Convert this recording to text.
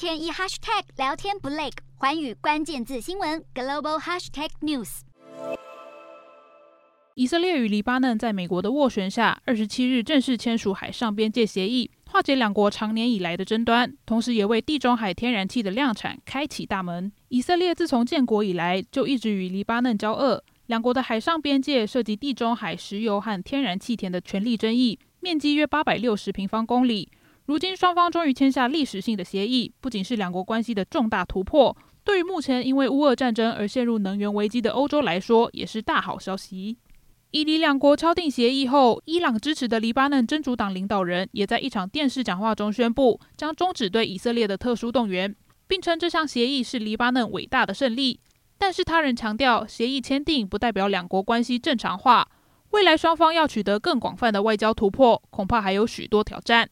天一 hashtag 聊天不累，寰宇关键字新闻 global hashtag news。以色列与黎巴嫩在美国的斡旋下，二十七日正式签署海上边界协议，化解两国长年以来的争端，同时也为地中海天然气的量产开启大门。以色列自从建国以来就一直与黎巴嫩交恶，两国的海上边界涉及地中海石油和天然气田的权利争议，面积约八百六十平方公里。如今双方终于签下历史性的协议，不仅是两国关系的重大突破，对于目前因为乌俄战争而陷入能源危机的欧洲来说，也是大好消息。以黎两国敲定协议后，伊朗支持的黎巴嫩真主党领导人也在一场电视讲话中宣布，将终止对以色列的特殊动员，并称这项协议是黎巴嫩伟大的胜利。但是他人强调，协议签订不代表两国关系正常化，未来双方要取得更广泛的外交突破，恐怕还有许多挑战。